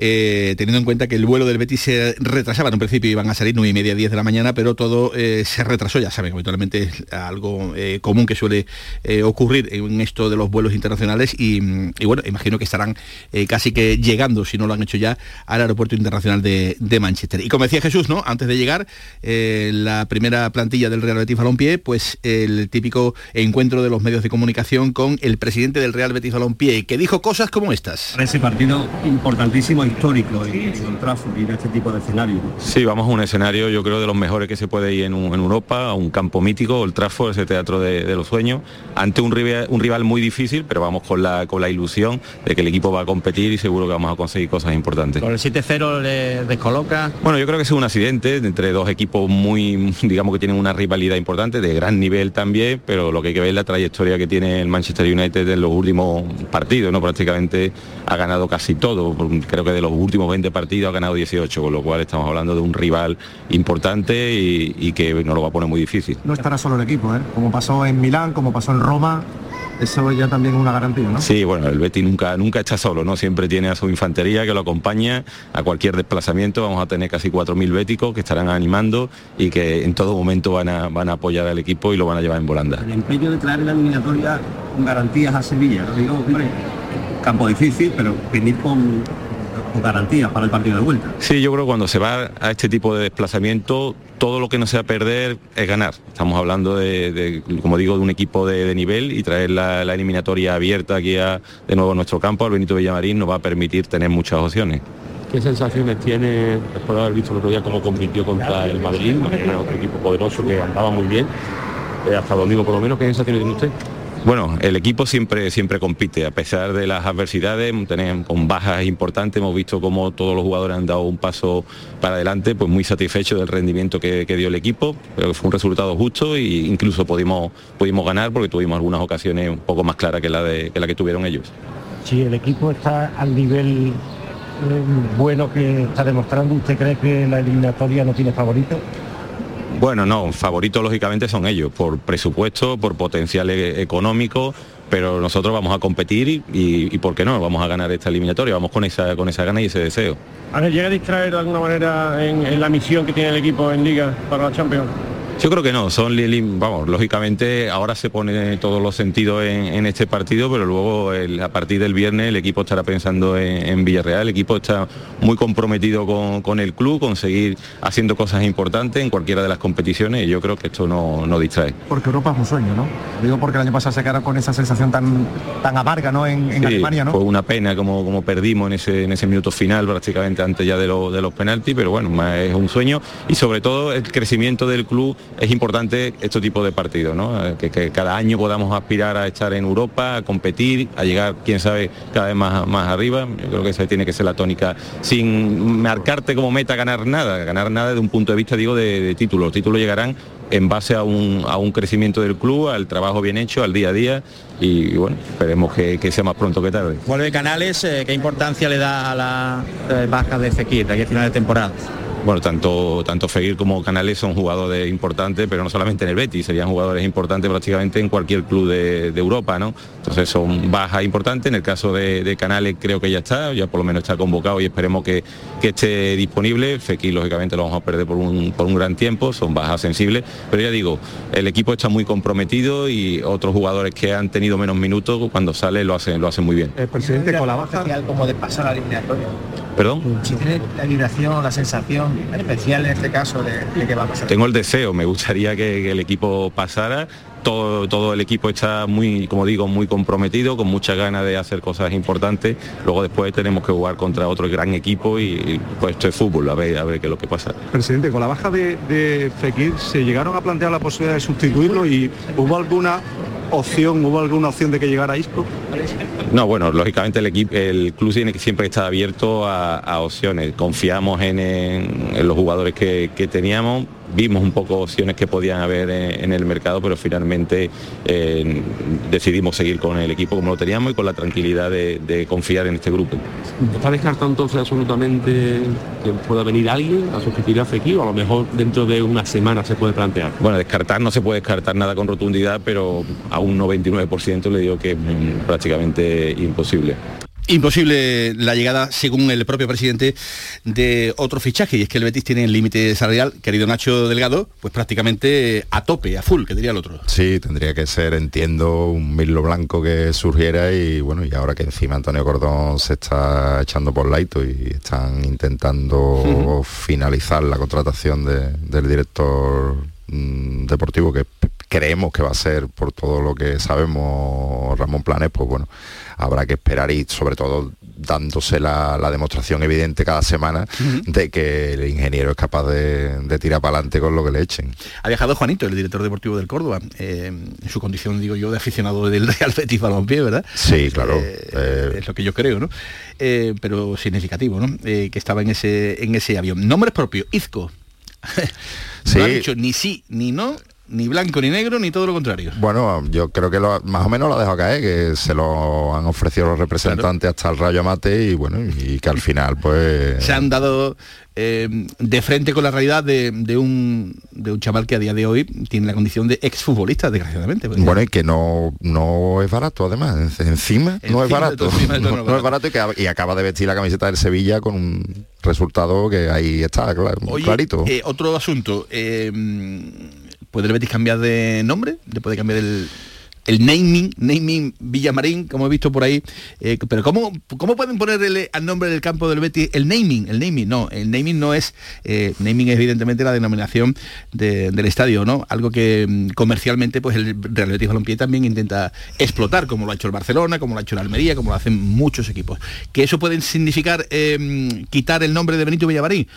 Eh, teniendo en cuenta que el vuelo del Betis se retrasaba, en un principio iban a salir 9 y media, 10 de la mañana, pero todo eh, se retrasó, ya saben, habitualmente es algo eh, común que suele ocurrir en esto de los vuelos internacionales y, bueno, imagino que estarán casi que llegando, si no lo han hecho ya, al aeropuerto internacional de, Manchester. Y como decía Jesús, ¿no? Antes de llegar, la primera plantilla del Real Betis Balompié, pues el típico encuentro de los medios de comunicación con el presidente del Real Betis Balompié, que dijo cosas como estas. Ese partido importantísimo histórico en, el Trafford y en este tipo de escenario. Sí, vamos a un escenario yo creo de los mejores que se puede ir en, Europa, a un campo mítico, el Trafford, ese teatro de, los sueños, ante un rival, un rival muy difícil, pero vamos con la, con la ilusión de que el equipo va a competir y seguro que vamos a conseguir cosas importantes. ¿Con el 7-0 le descoloca? Bueno, yo creo que es un accidente entre dos equipos muy, digamos que tienen una rivalidad importante, de gran nivel también, pero lo que hay que ver es la trayectoria que tiene el Manchester United en los últimos partidos, ¿no? Prácticamente ha ganado casi todo, creo que de los últimos 20 partidos ha ganado 18, con lo cual estamos hablando de un rival importante y, y que nos lo va a poner muy difícil. No estará solo el equipo, ¿eh? como pasó en Milán, como pasó en Roma, eso ya también es una garantía, ¿no? Sí, bueno, el Betty nunca, nunca está solo, ¿no? Siempre tiene a su infantería que lo acompaña a cualquier desplazamiento. Vamos a tener casi 4.000 béticos que estarán animando y que en todo momento van a, van a apoyar al equipo y lo van a llevar en volanda. El empeño de traer la eliminatoria con garantías a Sevilla, ¿no? digo, hombre, campo difícil, pero venir con garantías para el partido de vuelta. Sí, yo creo que cuando se va a este tipo de desplazamiento, todo lo que no sea perder es ganar. Estamos hablando de, de, como digo, de un equipo de, de nivel y traer la, la, eliminatoria abierta aquí a, de nuevo a nuestro campo, al Benito Villamarín, nos va a permitir tener muchas opciones. ¿Qué sensaciones tiene después de haber visto el otro día cómo compitió contra el Madrid, era otro equipo poderoso que andaba muy bien, eh, hasta domingo por lo menos? ¿Qué sensaciones tiene usted? Bueno, el equipo siempre, siempre compite, a pesar de las adversidades, tenemos, con bajas importantes, hemos visto cómo todos los jugadores han dado un paso para adelante, pues muy satisfecho del rendimiento que, que dio el equipo, pero fue un resultado justo e incluso pudimos, pudimos ganar porque tuvimos algunas ocasiones un poco más claras que la, de, que la que tuvieron ellos. Si el equipo está al nivel eh, bueno que está demostrando, ¿usted cree que la eliminatoria no tiene favorito? Bueno, no, favoritos lógicamente son ellos, por presupuesto, por potencial e económico, pero nosotros vamos a competir y, y, por qué no, vamos a ganar esta eliminatoria, vamos con esa, con esa gana y ese deseo. Ver, ¿llega a distraer de alguna manera en, en la misión que tiene el equipo en Liga para la Champions? Yo creo que no, son vamos, lógicamente ahora se pone todos los sentidos en, en este partido, pero luego el, a partir del viernes el equipo estará pensando en, en Villarreal, el equipo está muy comprometido con, con, el club, con seguir haciendo cosas importantes en cualquiera de las competiciones y yo creo que esto no, no distrae. Porque Europa es un sueño, ¿no? Digo porque el año pasado se quedaron con esa sensación tan, tan amarga, ¿no? En, en sí, Alemania, ¿no? Fue una pena como, como perdimos en ese, en ese minuto final, prácticamente antes ya de, lo, de los penaltis, pero bueno, es un sueño y sobre todo el crecimiento del club es importante este tipo de partidos, ¿no? que, que, cada año podamos aspirar a estar en Europa, a competir, a llegar, quién sabe, cada vez más, más arriba. Yo creo que esa tiene que ser la tónica, sin marcarte como meta ganar nada, ganar nada desde un punto de vista, digo, de, de títulos. Los títulos llegarán en base a un, a un, crecimiento del club, al trabajo bien hecho, al día a día y, y bueno, esperemos que, que, sea más pronto que tarde. Vuelve Canales, eh, ¿qué importancia le da a la eh, baja de Fekir de aquí a final de temporada? Bueno, tanto, tanto como Canales son jugadores importantes, pero no solamente en el Betis, serían jugadores importantes prácticamente en cualquier club de, de Europa, ¿no? Entonces son bajas importantes, en el caso de, de, Canales creo que ya está, ya por lo menos está convocado y esperemos que, que esté disponible. Fekir lógicamente lo vamos a perder por un, por un gran tiempo, son bajas sensibles, pero ya digo, el equipo está muy comprometido y otros jugadores que han tenido menos minutos, cuando sale lo hacen, lo hacen muy bien. El presidente con la baja... como de pasar a la eliminatoria. ¿Perdón? Si tiene la vibración, la sensación especial en este caso de, de que va a pasar. Tengo el deseo, me gustaría que, que el equipo pasara. Todo, todo, el equipo está muy, como digo, muy comprometido, con muchas ganas de hacer cosas importantes. Luego después tenemos que jugar contra otro gran equipo y, y pues esto es fútbol, a ver, a ver qué es lo que pasa. Presidente, con la baja de, de Fekir se llegaron a plantear la posibilidad de sustituirlo y hubo alguna opción, hubo alguna opción de que llegara Isco? No, bueno, lógicamente el equipo, el club tiene que siempre estar abierto a, a opciones. Confiamos en, en, en los jugadores que, que, teníamos, vimos un poco opciones que podían haber en, en el mercado, pero finalmente eh, decidimos seguir con el equipo como lo teníamos y con la tranquilidad de, de confiar en este grupo. ¿Está descartando entonces absolutamente que pueda venir alguien a sustituir a Fekir o a lo mejor dentro de una semana se puede plantear? Bueno, descartar no se puede descartar nada con rotundidad, pero a un 99% le digo que es prácticamente imposible. Imposible la llegada, según el propio presidente, de otro fichaje, y es que el Betis tiene el límite salarial, querido Nacho Delgado, pues prácticamente a tope, a full, que diría el otro. Sí, tendría que ser, entiendo, un Mirlo Blanco que surgiera y bueno, y ahora que encima Antonio Cordón se está echando por laito y están intentando uh -huh. finalizar la contratación de, del director mmm, deportivo que creemos que va a ser por todo lo que sabemos Ramón Planes, pues bueno, habrá que esperar y sobre todo dándose la, la demostración evidente cada semana uh -huh. de que el ingeniero es capaz de, de tirar para adelante con lo que le echen. Ha viajado Juanito, el director deportivo del Córdoba, eh, en su condición, digo yo, de aficionado del Real Betis Balompié, ¿verdad? Sí, claro. Eh, eh... Es lo que yo creo, ¿no? Pero significativo, ¿no? Que estaba en ese, en ese avión. Nombres propios, Izco. sí. No ha dicho ni sí ni no ni blanco ni negro, ni todo lo contrario. Bueno, yo creo que lo- más o menos lo ha dejado caer, que se lo han ofrecido los representantes hasta el Rayo Amate y bueno, y que al final pues... Se han dado eh, de frente con la realidad de, de un, de un chaval que a día de hoy tiene la condición de exfutbolista, desgraciadamente. pues. Bueno, y que no, no es barato además, en- encima, no es barato. todo, no, no es no es barato y, que, y acaba de vestir la camiseta del Sevilla con un resultado que ahí está, claro, Oye, clarito. eh, otro asunto. eh, ¿Puede el Betis cambiar de nombre? ¿Le puede cambiar el, el naming, naming Villamarín, como he visto por ahí? Eh, pero ¿cómo, ¿cómo pueden ponerle al nombre del campo del Betis el naming? El naming, no. El naming no es... eh, naming es evidentemente la denominación de- del estadio, ¿no? Algo que mm, comercialmente pues el Real Betis Balompié también intenta explotar, como lo ha hecho el Barcelona, como lo ha hecho el Almería, como lo hacen muchos equipos. ¿Que eso puede significar eh, quitar el nombre de Benito Villamarín?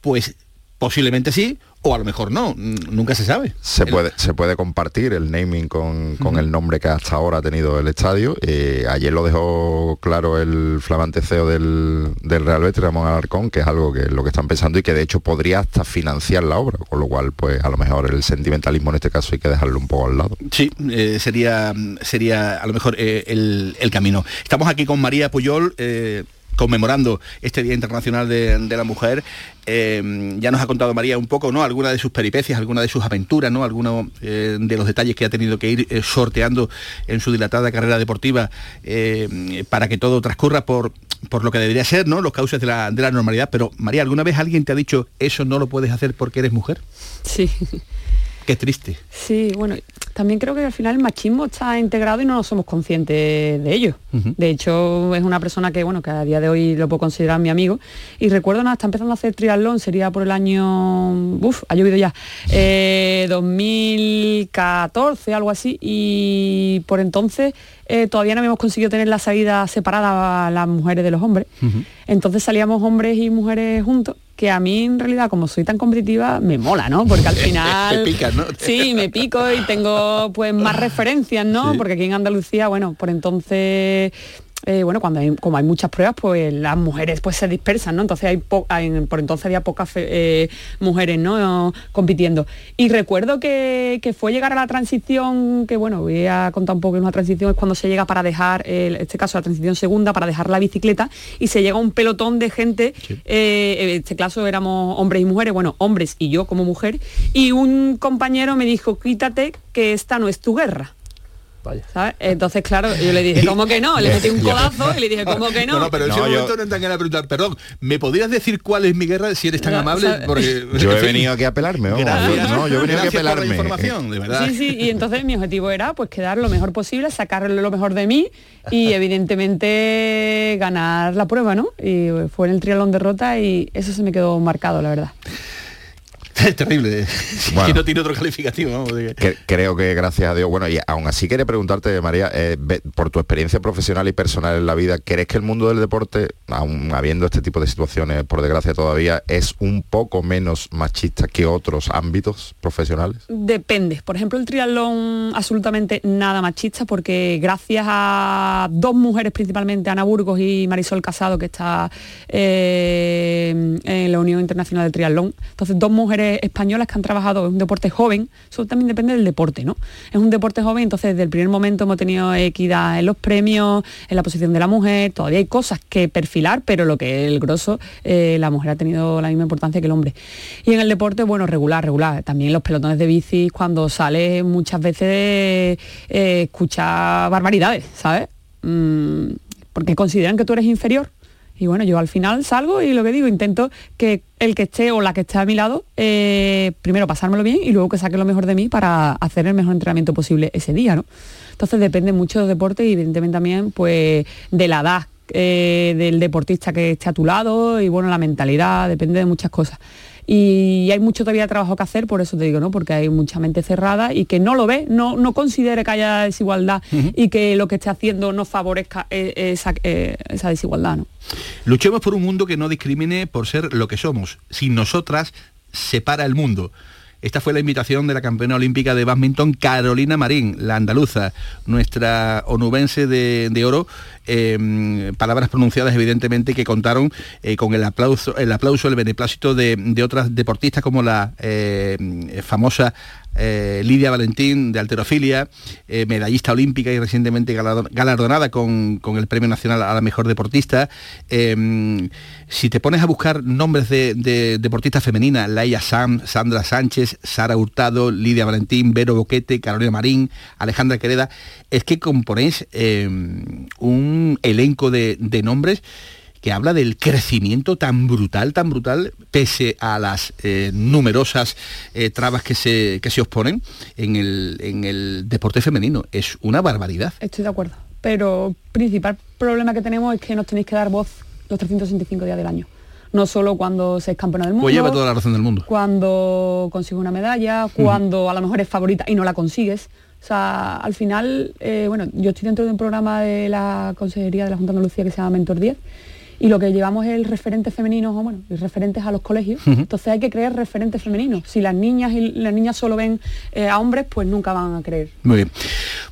Pues posiblemente sí, o a lo mejor no, nunca se sabe. Se puede, se puede compartir el naming con, con el nombre que hasta ahora ha tenido el estadio. Eh, ayer lo dejó claro el flamante CEO del, del Real Betis, Ramón Alarcón, que es algo que es lo que están pensando y que de hecho podría hasta financiar la obra, con lo cual pues a lo mejor el sentimentalismo en este caso hay que dejarlo un poco al lado. Sí, eh, sería, sería a lo mejor eh, el, el camino. Estamos aquí con María Puyol. Conmemorando este Día Internacional de, la Mujer. Eh, ya nos ha contado María un poco, ¿no? Algunas de sus peripecias, algunas de sus aventuras, ¿no? Algunos eh, de los detalles que ha tenido que ir eh, sorteando en su dilatada carrera deportiva para que todo transcurra por, por lo que debería ser, ¿no? Los cauces de la, de la normalidad. Pero, María, ¿alguna vez alguien te ha dicho eso no lo puedes hacer porque eres mujer? Sí. Qué triste. Sí, bueno, también creo que al final el machismo está integrado y no somos conscientes de ello. De hecho, es una persona que, bueno, que a día de hoy lo puedo considerar mi amigo. Y recuerdo, nada, está empezando a hacer triatlón, sería por el año, uf, ha llovido ya, eh, 2014, algo así. Y por entonces eh, todavía no habíamos conseguido tener la salida separada a las mujeres de los hombres. Entonces salíamos hombres y mujeres juntos, que a mí en realidad, como soy tan competitiva, me mola, ¿no? Porque al final... Te picas, ¿no? Sí, me pico y tengo pues más referencias, ¿no? Porque aquí en Andalucía, bueno, por entonces... eh, bueno, cuando hay, como hay muchas pruebas, pues las mujeres pues se dispersan, ¿no? Entonces hay, po- hay- por entonces había pocas eh, mujeres, ¿no? Compitiendo. Y recuerdo que, que fue llegar a la transición, que bueno, voy a contar un poco, una transición es cuando se llega para dejar, en este caso la transición segunda, para dejar la bicicleta y se llega un pelotón de gente, eh, en este caso éramos hombres y mujeres, bueno, hombres y yo como mujer, y un compañero me dijo, quítate que esta no es tu guerra. ¿Sabes? Entonces, claro, yo le dije, ¿cómo que no? Le metí un codazo y le dije, ¿cómo que no? No, no, pero en ese No, yo- momento no entran ganas de preguntar, perdón, ¿me podrías decir cuál es mi guerra si eres tan No, amable? ¿sabes? Porque, Yo en he venido aquí a pelarme. Gracias. No, yo he venido aquí a por la pelarme. información, de verdad. Sí, sí, y entonces mi objetivo era pues quedar lo mejor posible, sacarle lo mejor de mí y evidentemente ganar la prueba, ¿no? Y fue en el triatlón derrota y eso se me quedó marcado, la verdad. Es terrible. Si Bueno. no tiene otro calificativo, vamos. que- Que- creo que gracias a Dios, bueno, y aún así quería preguntarte, María, eh, por tu experiencia profesional y personal en la vida, ¿crees que el mundo del deporte, aún habiendo este tipo de situaciones, por desgracia todavía, es un poco menos machista que otros ámbitos profesionales? Depende. Por ejemplo, el triatlón absolutamente nada machista porque gracias a dos mujeres principalmente, Ana Burgos y Marisol Casado, que está eh, en la Unión Internacional del Triatlón. Entonces, dos mujeres españolas que han trabajado, es un deporte joven, eso también depende del deporte, ¿no? Es un deporte joven, entonces desde el primer momento hemos tenido equidad en los premios, en la posición de la mujer, todavía hay cosas que perfilar, pero lo que es el grosso, eh, la mujer ha tenido la misma importancia que el hombre. Y en el deporte, bueno, regular, regular. También los pelotones de bici, cuando sale muchas veces eh, escucha barbaridades, ¿sabes? Mm, porque consideran que tú eres inferior. Y bueno, yo al final salgo y lo que digo, intento que el que esté o la que esté a mi lado, eh, primero pasármelo bien y luego que saque lo mejor de mí para hacer el mejor entrenamiento posible ese día, ¿no? Entonces depende mucho del deporte y evidentemente también pues de la edad eh, del deportista que esté a tu lado y bueno, la mentalidad, depende de muchas cosas. Y hay mucho todavía trabajo que hacer, por eso te digo, ¿no? Porque hay mucha mente cerrada y que no lo ve, no, no considere que haya desigualdad y que lo que esté haciendo no favorezca eh, esa, eh, esa desigualdad, ¿no? Luchemos por un mundo que no discrimine por ser lo que somos. Sin nosotras, separa el mundo. Esta fue la invitación de la campeona olímpica de badminton Carolina Marín, la andaluza, nuestra onubense de, de oro. eh, palabras pronunciadas evidentemente que contaron eh, con el aplauso, el aplauso, el beneplácito de, de otras deportistas como la eh, famosa eh, Lidia Valentín de alterofilia, eh, medallista olímpica y recientemente galardonada con, el Premio Nacional a la Mejor Deportista. Em, si te pones a buscar nombres de, deportistas femeninas, Laia Sam, Sandra Sánchez, Sara Hurtado, Lidia Valentín, Vero Boquete, Carolina Marín, Alejandra Quereda, es que componéis em, un elenco de, nombres que habla del crecimiento tan brutal, tan brutal, pese a las eh, numerosas eh, trabas que se, que se oponen en el, en el deporte femenino. Es una barbaridad. Estoy de acuerdo. Pero principal problema que tenemos es que nos tenéis que dar voz los 365 días del año. No solo cuando se es campeona del mundo. Pues lleva toda la razón del mundo. Cuando consigue una medalla, cuando a lo mejor es favorita y no la consigues. O sea, al final, eh, bueno, yo estoy dentro de un programa de la Consejería de la Junta de Andalucía que se llama Mentor 10 y lo que llevamos es el referente femenino, o bueno, referentes a los colegios. Entonces hay que crear referentes femeninos. Si las niñas y las niñas solo ven eh, a hombres, pues nunca van a creer. Muy bien.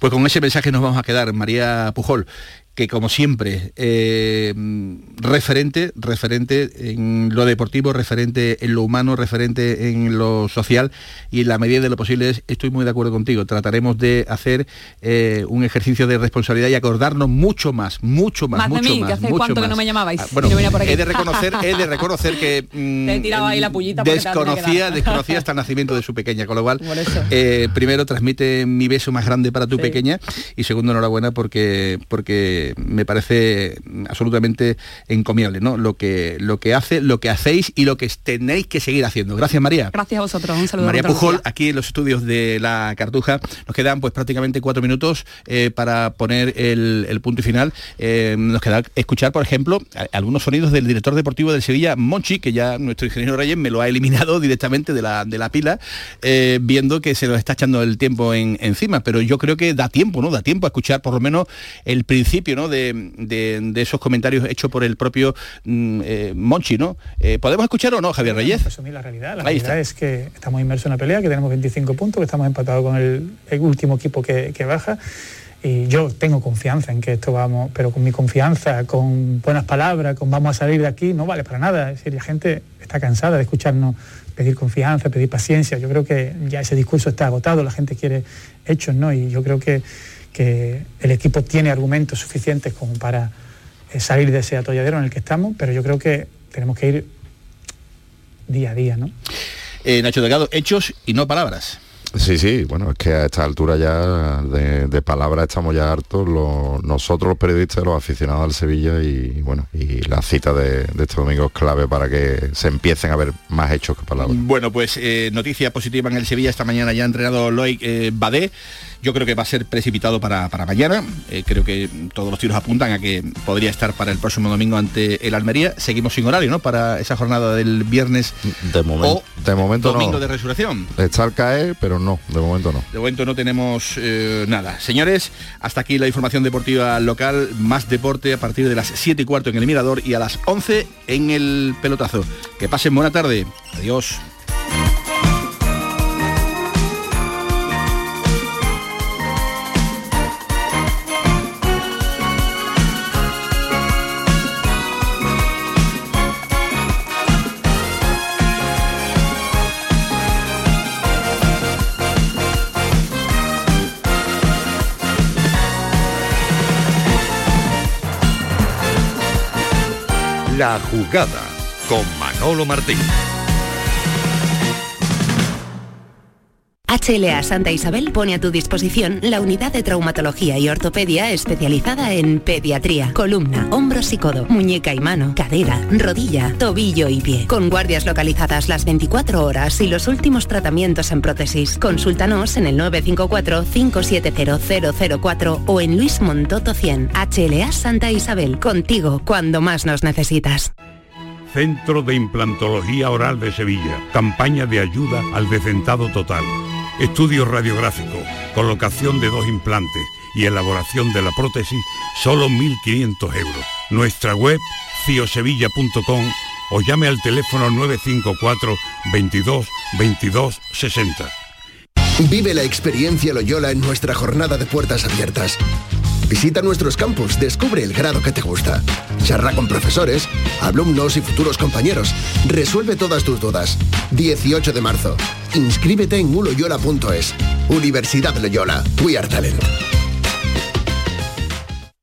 Pues con ese mensaje nos vamos a quedar, María Pujol que como siempre, eh, referente, referente en lo deportivo, referente en lo humano, referente en lo social y en la medida de lo posible estoy muy de acuerdo contigo, trataremos de hacer eh, un ejercicio de responsabilidad y acordarnos mucho más, mucho más, mucho de mí, más. Que hace cuánto que no me llamabais. Ah, bueno, he de reconocer, he de reconocer que mm, he tirado ahí la pullita desconocía, desconocía hasta el nacimiento de su pequeña, con lo cual eh, primero transmite mi beso más grande para tu pequeña y segundo enhorabuena porque porque me parece absolutamente encomiable, ¿no? Lo que, lo que hace, lo que hacéis y lo que tenéis que seguir haciendo. Gracias, María. Gracias a vosotros. Un saludo. María Pujol, aquí en los estudios de la Cartuja. Nos quedan pues prácticamente cuatro minutos eh, para poner el, punto y final. Eh, nos queda escuchar, por ejemplo, algunos sonidos del director deportivo del Sevilla, Monchi, que ya nuestro ingeniero Reyes me lo ha eliminado directamente de la, de la pila, eh, viendo que se nos está echando el tiempo encima. Pero yo creo que da tiempo, ¿no? Da tiempo a escuchar por lo menos el principio, ¿no? De, de, esos comentarios hechos por el propio mm, eh, Monchi, ¿no? Eh, ¿Podemos escuchar o no, Javier Reyes? la realidad. La realidad es que estamos inmersos en una pelea, que tenemos 25 puntos, que estamos empatados con el, último equipo que, baja y yo tengo confianza en que esto vamos, pero con mi confianza, con buenas palabras, con vamos a salir de aquí, no vale para nada. Es decir, la gente está cansada de escucharnos pedir confianza, pedir paciencia. Yo creo que ya ese discurso está agotado, la gente quiere hechos, ¿no? Y yo creo que que el equipo tiene argumentos suficientes como para eh, salir de ese atolladero en el que estamos, pero yo creo que tenemos que ir día a día, ¿no? Eh, Nacho Delgado, hechos y no palabras. Sí, sí, bueno, es que a esta altura ya de, palabras estamos ya hartos, nosotros los periodistas, los aficionados al Sevilla y bueno, y la cita de, este domingo es clave para que se empiecen a ver más hechos que palabras. Bueno, pues eh, noticia positiva en el Sevilla, esta mañana ya ha entrenado Loic eh, Badé, yo creo que va a ser precipitado para, mañana. Eh, creo que todos los tiros apuntan a que podría estar para el próximo domingo ante el Almería. Seguimos sin horario, ¿no? Para esa jornada del viernes de momento, de momento domingo de resurrección. Está al caer, pero no, de momento no. De momento no tenemos eh, nada. Señores, hasta aquí la información deportiva local. Más deporte a partir de las 7 y cuarto en el Mirador y a las 11 en el pelotazo. Que pasen buena tarde. Adiós. Jugada con Manolo Martín. HLA Santa Isabel pone a tu disposición la unidad de traumatología y ortopedia especializada en pediatría, columna, hombros y codo, muñeca y mano, cadera, rodilla, tobillo y pie. Con guardias localizadas las 24 horas y los últimos tratamientos en prótesis. Consúltanos en el 954-570004 o en Luis Montoto 100. HLA Santa Isabel, contigo cuando más nos necesitas. Centro de Implantología Oral de Sevilla. Campaña de ayuda al decentado total. Estudio radiográfico, colocación de dos implantes y elaboración de la prótesis, solo 1.500 euros. Nuestra web, ciosevilla.com o llame al teléfono 954 22 22 60. Vive la experiencia Loyola en nuestra jornada de puertas abiertas. Visita nuestros campus, descubre el grado que te gusta. Charla con profesores, alumnos y futuros compañeros. Resuelve todas tus dudas. 18 de marzo. Inscríbete en uloyola.es. Universidad Loyola. We are talent.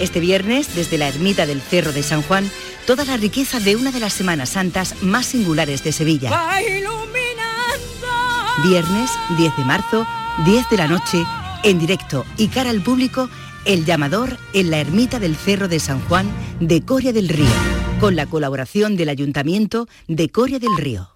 Este viernes, desde la ermita del Cerro de San Juan, toda la riqueza de una de las Semanas Santas más singulares de Sevilla. Viernes 10 de marzo, 10 de la noche, en directo y cara al público, El Llamador en la ermita del Cerro de San Juan de Coria del Río, con la colaboración del Ayuntamiento de Coria del Río.